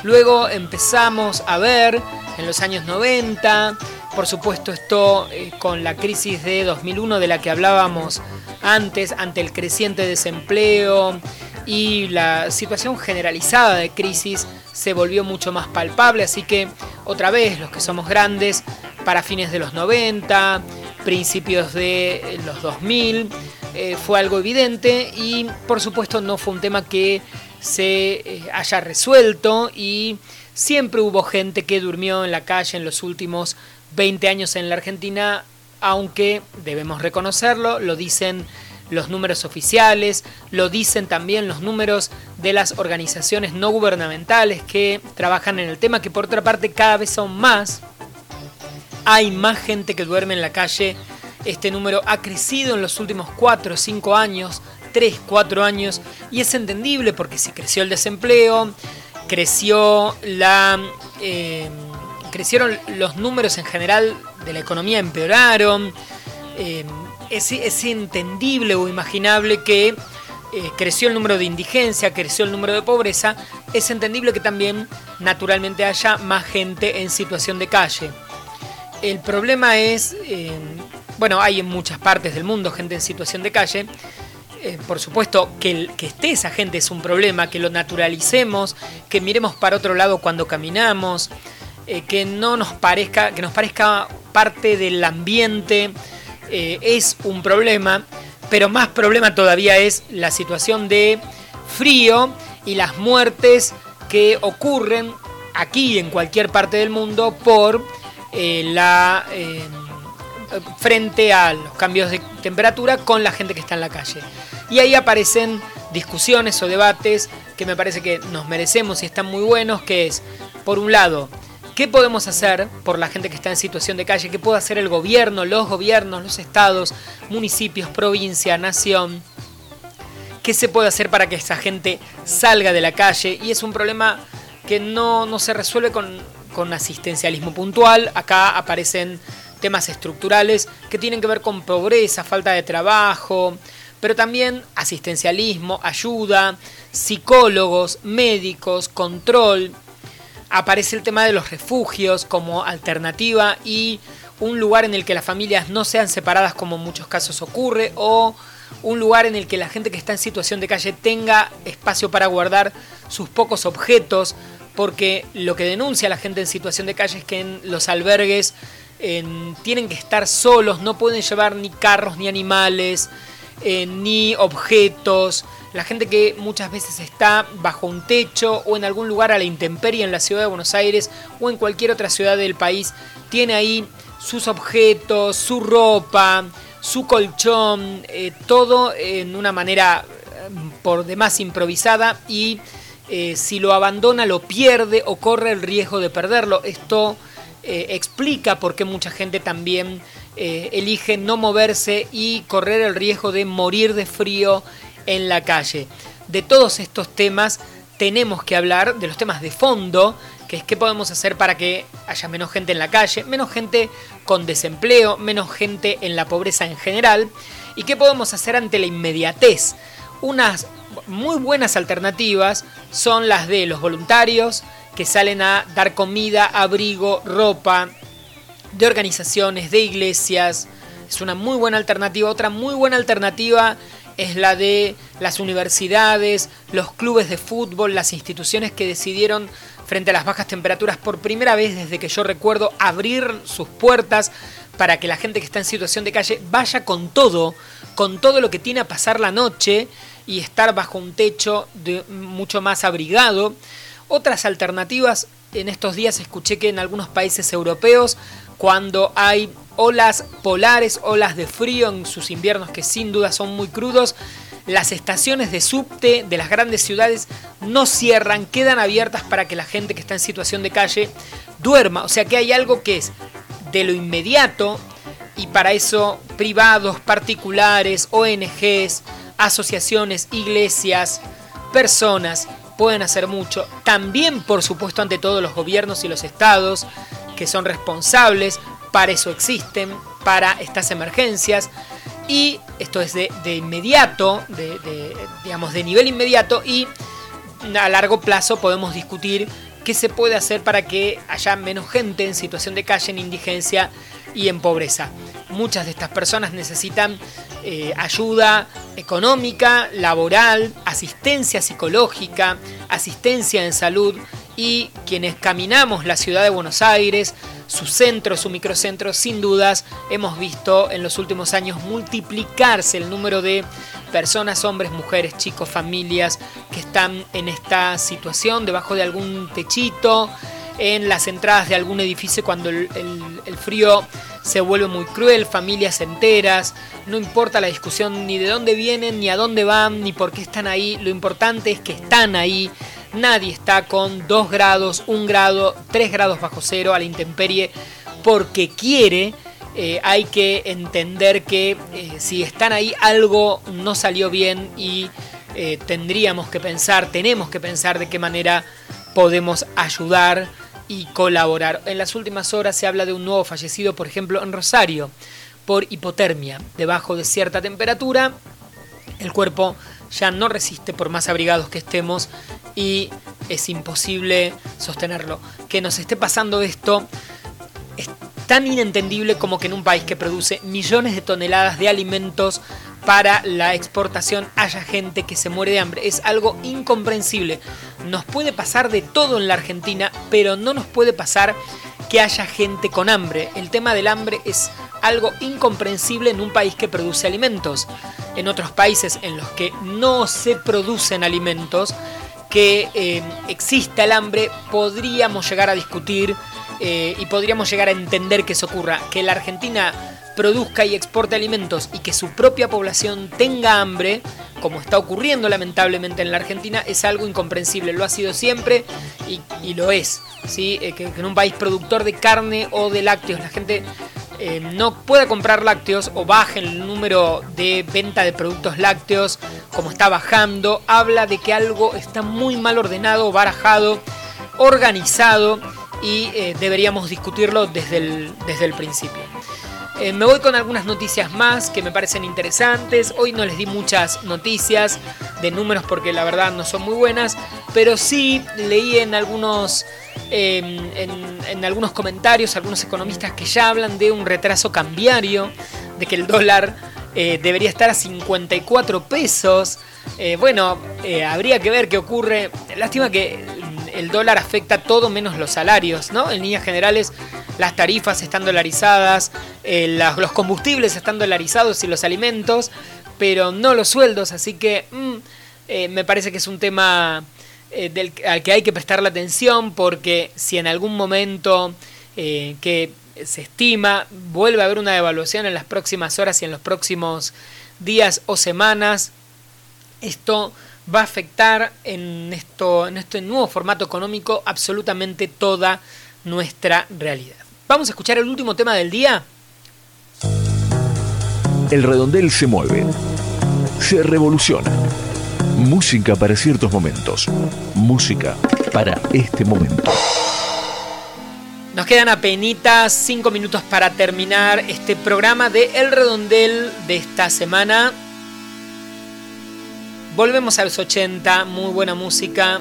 Luego empezamos a ver en los años 90, por supuesto esto eh, con la crisis de 2001 de la que hablábamos antes, ante el creciente desempleo y la situación generalizada de crisis se volvió mucho más palpable, así que otra vez los que somos grandes, para fines de los 90, principios de los 2000, eh, fue algo evidente y por supuesto no fue un tema que se eh, haya resuelto y siempre hubo gente que durmió en la calle en los últimos 20 años en la Argentina, aunque debemos reconocerlo, lo dicen los números oficiales, lo dicen también los números de las organizaciones no gubernamentales que trabajan en el tema, que por otra parte cada vez son más. Hay más gente que duerme en la calle Este número ha crecido en los últimos 4 o 5 años, 3, 4 años, y es entendible porque si creció el desempleo, creció la, eh, crecieron los números en general de la economía, empeoraron. Eh, es, es, entendible o imaginable que eh, creció el número de indigencia, creció el número de pobreza, es entendible que también naturalmente haya más gente en situación de calle. El problema es, bueno, hay en muchas partes del mundo gente en situación de calle, eh, por supuesto, que, que esté esa gente es un problema, que lo naturalicemos, que miremos para otro lado cuando caminamos, eh, que no nos parezca, que nos parezca parte del ambiente, eh, es un problema, pero más problema todavía es la situación de frío y las muertes que ocurren aquí en cualquier parte del mundo por la frente a los cambios de temperatura con la gente que está en la calle. Y ahí aparecen discusiones o debates que me parece que nos merecemos y están muy buenos, que es, por un lado, ¿qué podemos hacer por la gente que está en situación de calle? ¿Qué puede hacer el gobierno, los gobiernos, los estados, municipios, provincia, nación? ¿Qué se puede hacer para que esa gente salga de la calle? Y es un problema que no, no se resuelve con, con asistencialismo puntual. Acá aparecen temas estructurales que tienen que ver con pobreza, falta de trabajo, pero también asistencialismo, ayuda, psicólogos, médicos, control. Aparece el tema de los refugios como alternativa y un lugar en el que las familias no sean separadas como en muchos casos ocurre o un lugar en el que la gente que está en situación de calle tenga espacio para guardar sus pocos objetos, porque lo que denuncia la gente en situación de calle es que en los albergues tienen que estar solos, no pueden llevar ni carros ni animales, eh, ni objetos. La gente que muchas veces está bajo un techo o en algún lugar a la intemperie en la ciudad de Buenos Aires o en cualquier otra ciudad del país, tiene ahí sus objetos, su ropa, su colchón, eh, todo en una manera eh, por demás improvisada y si lo abandona lo pierde o corre el riesgo de perderlo. Esto explica por qué mucha gente también eh, elige no moverse y correr el riesgo de morir de frío en la calle. De todos estos temas tenemos que hablar, de los temas de fondo, que es qué podemos hacer para que haya menos gente en la calle, menos gente con desempleo, menos gente en la pobreza en general, y qué podemos hacer ante la inmediatez. Unas muy buenas alternativas son las de los voluntarios que salen a dar comida, abrigo, ropa, de organizaciones, de iglesias. Es una muy buena alternativa. Otra muy buena alternativa es la de las universidades, los clubes de fútbol, las instituciones que decidieron frente a las bajas temperaturas por primera vez desde que yo recuerdo abrir sus puertas para que la gente que está en situación de calle vaya con todo, con todo lo que tiene a pasar la noche y estar bajo un techo de mucho más abrigado. Otras alternativas, en estos días escuché que en algunos países europeos cuando hay olas polares, olas de frío en sus inviernos que sin duda son muy crudos, las estaciones de subte de las grandes ciudades no cierran, quedan abiertas para que la gente que está en situación de calle duerma. O sea que hay algo que es de lo inmediato y para eso privados, particulares, ONGs, asociaciones, iglesias, personas pueden hacer mucho. También, por supuesto, ante todo los gobiernos y los estados, que son responsables, para eso existen, para estas emergencias. Y esto es de, inmediato, de, digamos, de nivel inmediato y a largo plazo podemos discutir qué se puede hacer para que haya menos gente en situación de calle, en indigencia y en pobreza. Muchas de estas personas necesitan eh, ayuda económica, laboral, asistencia psicológica, asistencia en salud y quienes caminamos la ciudad de Buenos Aires, su centro, su microcentro, sin dudas hemos visto en los últimos años multiplicarse el número de personas, hombres, mujeres, chicos, familias que están en esta situación debajo de algún techito, en las entradas de algún edificio cuando el, el frío se vuelve muy cruel, familias enteras, no importa la discusión ni de dónde vienen, ni a dónde van, ni por qué están ahí, lo importante es que están ahí Nadie está con 2 grados, 1 grado, 3 grados bajo cero a la intemperie porque quiere eh, hay que entender que eh, si están ahí algo no salió bien y eh, tendríamos que pensar, tenemos que pensar de qué manera podemos ayudar y colaborar. En las últimas horas se habla de un nuevo fallecido, por ejemplo, en Rosario, por hipotermia, debajo de cierta temperatura. El cuerpo ya no resiste por más abrigados que estemos y es imposible sostenerlo. Que nos esté pasando esto es tan inentendible como que en un país que produce millones de toneladas de alimentos para la exportación haya gente que se muere de hambre. Es algo incomprensible. Nos puede pasar de todo en la Argentina, pero no nos puede pasar que haya gente con hambre. El tema del hambre es algo incomprensible en un país que produce alimentos. En otros países en los que no se producen alimentos, que eh, exista el hambre, podríamos llegar a discutir eh, y podríamos llegar a entender que eso ocurra. Que la Argentina produzca y exporte alimentos y que su propia población tenga hambre, como está ocurriendo lamentablemente en la Argentina, es algo incomprensible. Lo ha sido siempre y, lo es. ¿sí? Eh, que, en un país productor de carne o de lácteos la gente eh, no pueda comprar lácteos o baje el número de venta de productos lácteos como está bajando, habla de que algo está muy mal ordenado, barajado, organizado y eh, deberíamos discutirlo desde el, desde el principio. Eh, me voy con algunas noticias más que me parecen interesantes. Hoy no les di muchas noticias de números porque la verdad no son muy buenas, pero sí leí en algunos, em, en, algunos comentarios algunos economistas que ya hablan de un retraso cambiario, de que el dólar eh, debería estar a 54 pesos. Eh, bueno, habría que ver qué ocurre. Lástima que el dólar afecta todo menos los salarios, ¿no? En líneas generales, las tarifas están dolarizadas, eh, los combustibles están dolarizados y los alimentos, pero no los sueldos, así que mm, eh, me parece que es un tema eh, al que hay que prestarle atención porque si en algún momento que se estima vuelve a haber una devaluación en las próximas horas y en los próximos días o semanas, esto va a afectar en, esto, en este nuevo formato económico absolutamente toda nuestra realidad. Vamos a escuchar el último tema del día. El redondel se mueve, se revoluciona. Música para ciertos momentos, música para este momento. Nos quedan apenas 5 minutos para terminar este programa de El Redondel de esta semana. Volvemos a los 80, muy buena música.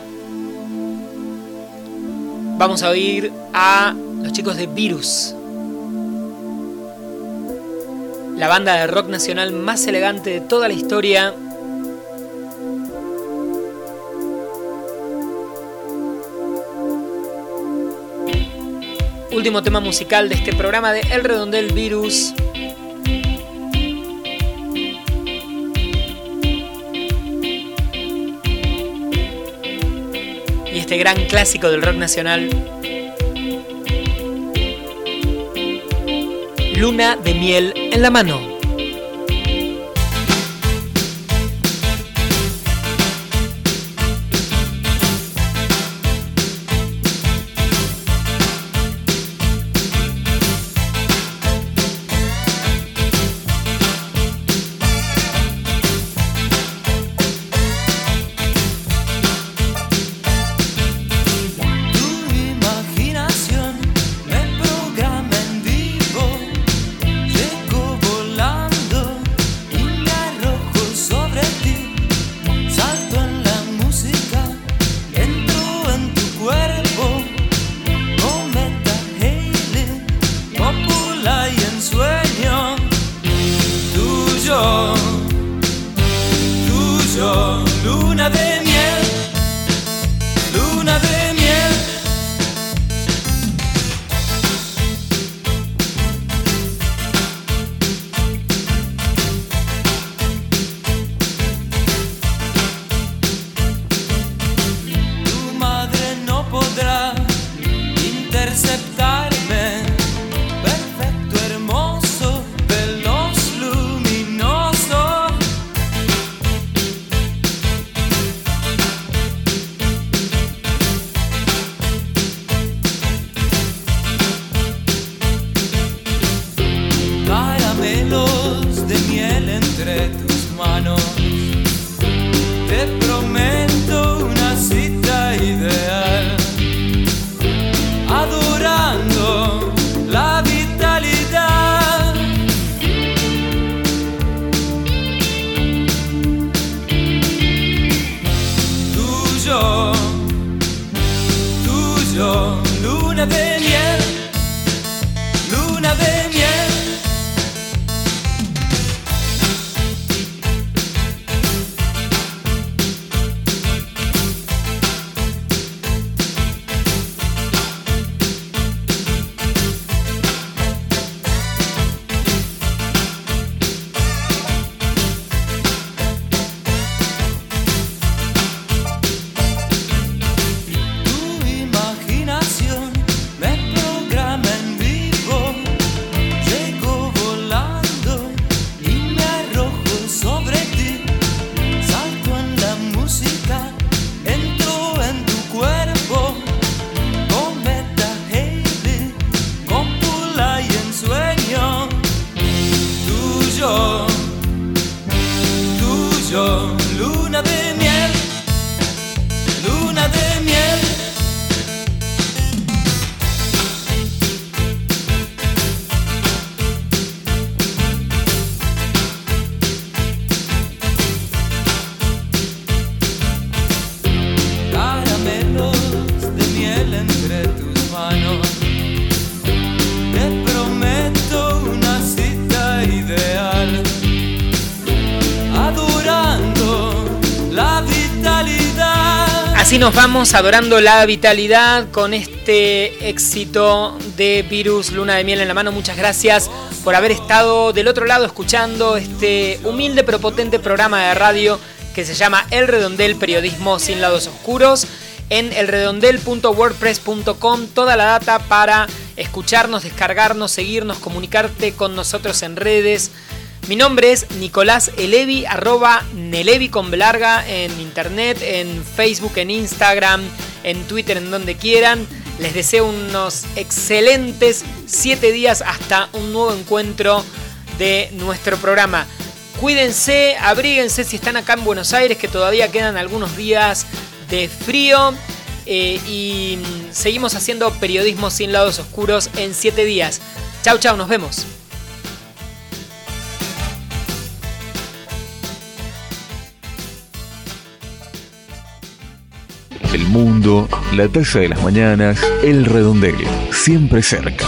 Vamos a oír a los chicos de Virus. La banda de rock nacional más elegante de toda la historia. Último tema musical de este programa de El Redondel Virus. Este gran clásico del rock nacional. Luna de miel en la mano. Luna de nos vamos adorando la vitalidad con este éxito de Virus Luna de Miel en la mano. Muchas gracias por haber estado del otro lado escuchando este humilde pero potente programa de radio que se llama El Redondel Periodismo sin lados oscuros. En elredondel.wordpress.com toda la data para escucharnos, descargarnos, seguirnos, comunicarte con nosotros en redes. Mi nombre es Nicolás Elevi, arroba Nelevi con larga en internet, en Facebook, en Instagram, en Twitter, en donde quieran. Les deseo unos excelentes 7 días hasta un nuevo encuentro de nuestro programa. Cuídense, abríguense si están acá en Buenos Aires, que todavía quedan algunos días de frío. eh, y mm, seguimos haciendo periodismo sin lados oscuros en 7 días. Chau, chau, nos vemos. Mundo, la taza de las mañanas, el redondel, siempre cerca.